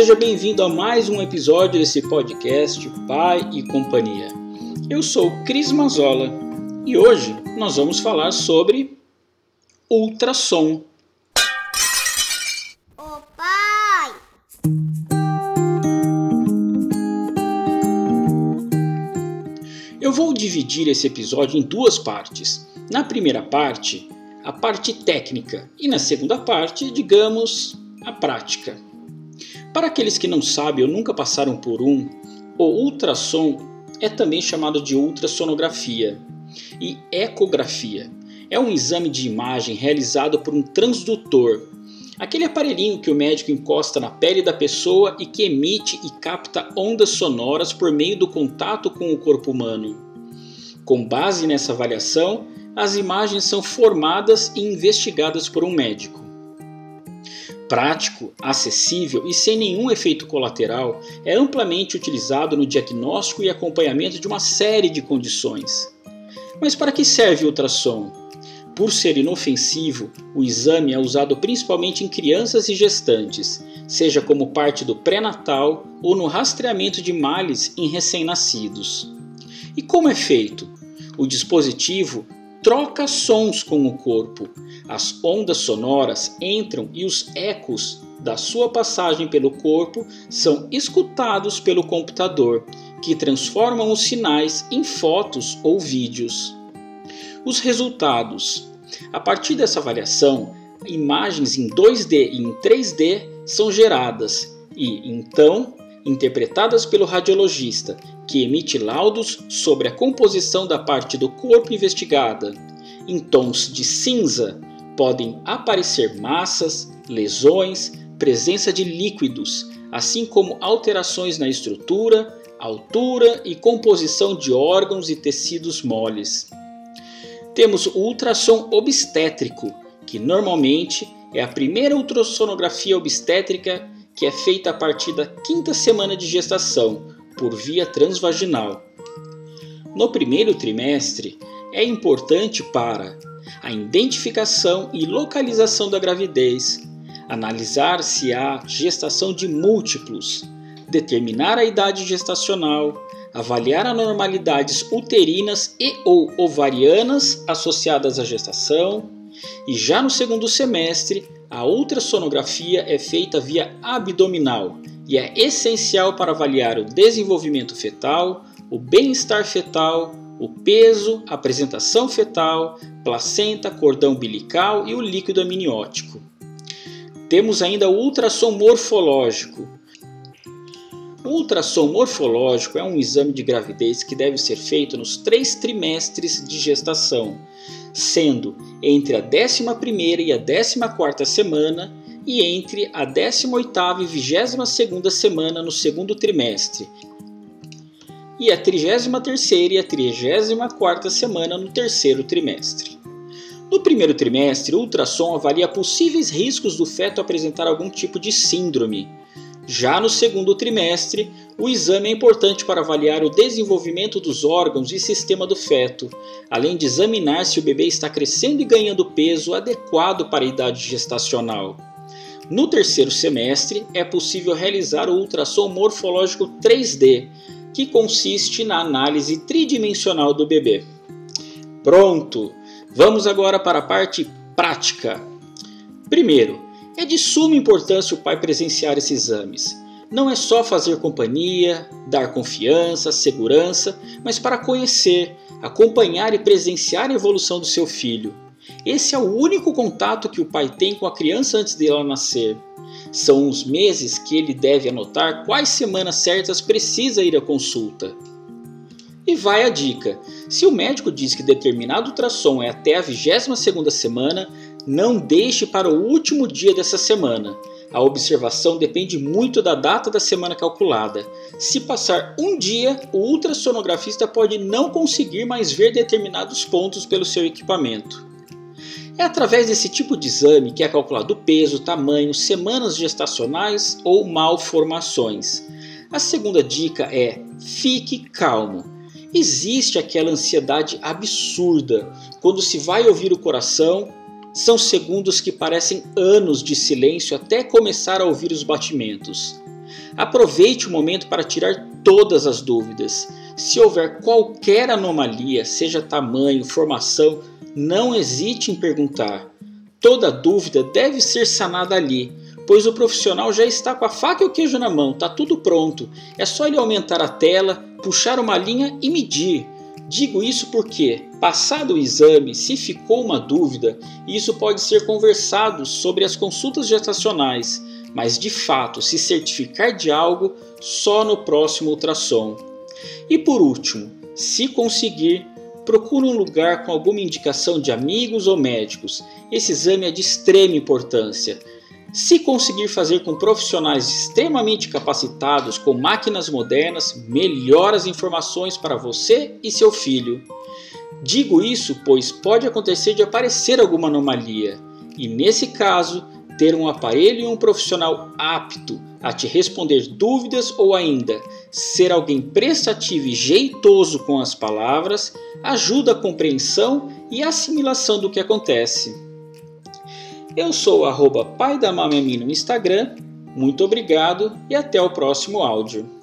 Seja bem-vindo a mais um episódio desse podcast Pai e Companhia. Eu sou Cris Mazola e hoje nós vamos falar sobre ultrassom. Ô pai! Eu vou dividir esse episódio em duas partes. Na primeira parte, a parte técnica, e na segunda parte, digamos, a prática. Para aqueles que não sabem ou nunca passaram por um, o ultrassom é também chamado de ultrassonografia e ecografia. É um exame de imagem realizado por um transdutor, aquele aparelhinho que o médico encosta na pele da pessoa e que emite e capta ondas sonoras por meio do contato com o corpo humano. Com base nessa avaliação, as imagens são formadas e investigadas por um médico prático, acessível e sem nenhum efeito colateral, é amplamente utilizado no diagnóstico e acompanhamento de uma série de condições. Mas para que serve o ultrassom? Por ser inofensivo, o exame é usado principalmente em crianças e gestantes, seja como parte do pré-natal ou no rastreamento de males em recém-nascidos. E como é feito? O dispositivo troca sons com o corpo. As ondas sonoras entram e os ecos da sua passagem pelo corpo são escutados pelo computador, que transformam os sinais em fotos ou vídeos. Os resultados. A partir dessa avaliação, imagens em 2D e em 3D são geradas e, então, interpretadas pelo radiologista, que emite laudos sobre a composição da parte do corpo investigada. Em tons de cinza, podem aparecer massas, lesões, presença de líquidos, assim como alterações na estrutura, altura e composição de órgãos e tecidos moles. Temos o ultrassom obstétrico, que normalmente é a primeira ultrassonografia obstétrica que é feita a partir da quinta semana de gestação, por via transvaginal. No primeiro trimestre, é importante para a identificação e localização da gravidez, analisar se há gestação de múltiplos, determinar a idade gestacional, avaliar anormalidades uterinas e ou ovarianas associadas à gestação, e já no segundo semestre, a ultrassonografia é feita via abdominal, e é essencial para avaliar o desenvolvimento fetal, o bem-estar fetal, o peso, a apresentação fetal, placenta, cordão umbilical e o líquido amniótico. Temos ainda o ultrassom morfológico. O ultrassom morfológico é um exame de gravidez que deve ser feito nos três trimestres de gestação, sendo entre a 11ª e a 14ª semana e entre a 18ª e 22ª semana no segundo trimestre, e a 33ª e a 34ª semana no terceiro trimestre. No primeiro trimestre, o ultrassom avalia possíveis riscos do feto apresentar algum tipo de síndrome. Já no segundo trimestre, o exame é importante para avaliar o desenvolvimento dos órgãos e sistema do feto, além de examinar se o bebê está crescendo e ganhando peso adequado para a idade gestacional. No terceiro semestre, é possível realizar o ultrassom morfológico 3D, que consiste na análise tridimensional do bebê. Pronto! Vamos agora para a parte prática. Primeiro, é de suma importância o pai presenciar esses exames. Não é só fazer companhia, dar confiança, segurança, mas para conhecer, acompanhar e presenciar a evolução do seu filho. Esse é o único contato que o pai tem com a criança antes dela nascer. São os meses que ele deve anotar quais semanas certas precisa ir à consulta. E vai a dica: se o médico diz que determinado ultrassom é até a 22 semana, não deixe para o último dia dessa semana. A observação depende muito da data da semana calculada. Se passar um dia, o ultrassonografista pode não conseguir mais ver determinados pontos pelo seu equipamento. É através desse tipo de exame que é calculado o peso, tamanho, semanas gestacionais ou malformações. A segunda dica é: fique calmo. Existe aquela ansiedade absurda quando se vai ouvir o coração. São segundos que parecem anos de silêncio até começar a ouvir os batimentos. Aproveite o momento para tirar todas as dúvidas. Se houver qualquer anomalia, seja tamanho, formação, não hesite em perguntar. Toda dúvida deve ser sanada ali, pois o profissional já está com a faca e o queijo na mão, está tudo pronto. É só ele aumentar a tela, puxar uma linha e medir. Digo isso porque, passado o exame, se ficou uma dúvida, isso pode ser conversado sobre as consultas gestacionais, mas de fato se certificar de algo só no próximo ultrassom. E por último, se conseguir, procure um lugar com alguma indicação de amigos ou médicos. Esse exame é de extrema importância. Se conseguir fazer com profissionais extremamente capacitados, com máquinas modernas, melhora as informações para você e seu filho. Digo isso pois pode acontecer de aparecer alguma anomalia, e nesse caso, ter um aparelho e um profissional apto a te responder dúvidas ou ainda ser alguém prestativo e jeitoso com as palavras ajuda a compreensão e assimilação do que acontece. Eu sou o pai da Mamemi no Instagram. Muito obrigado e até o próximo áudio.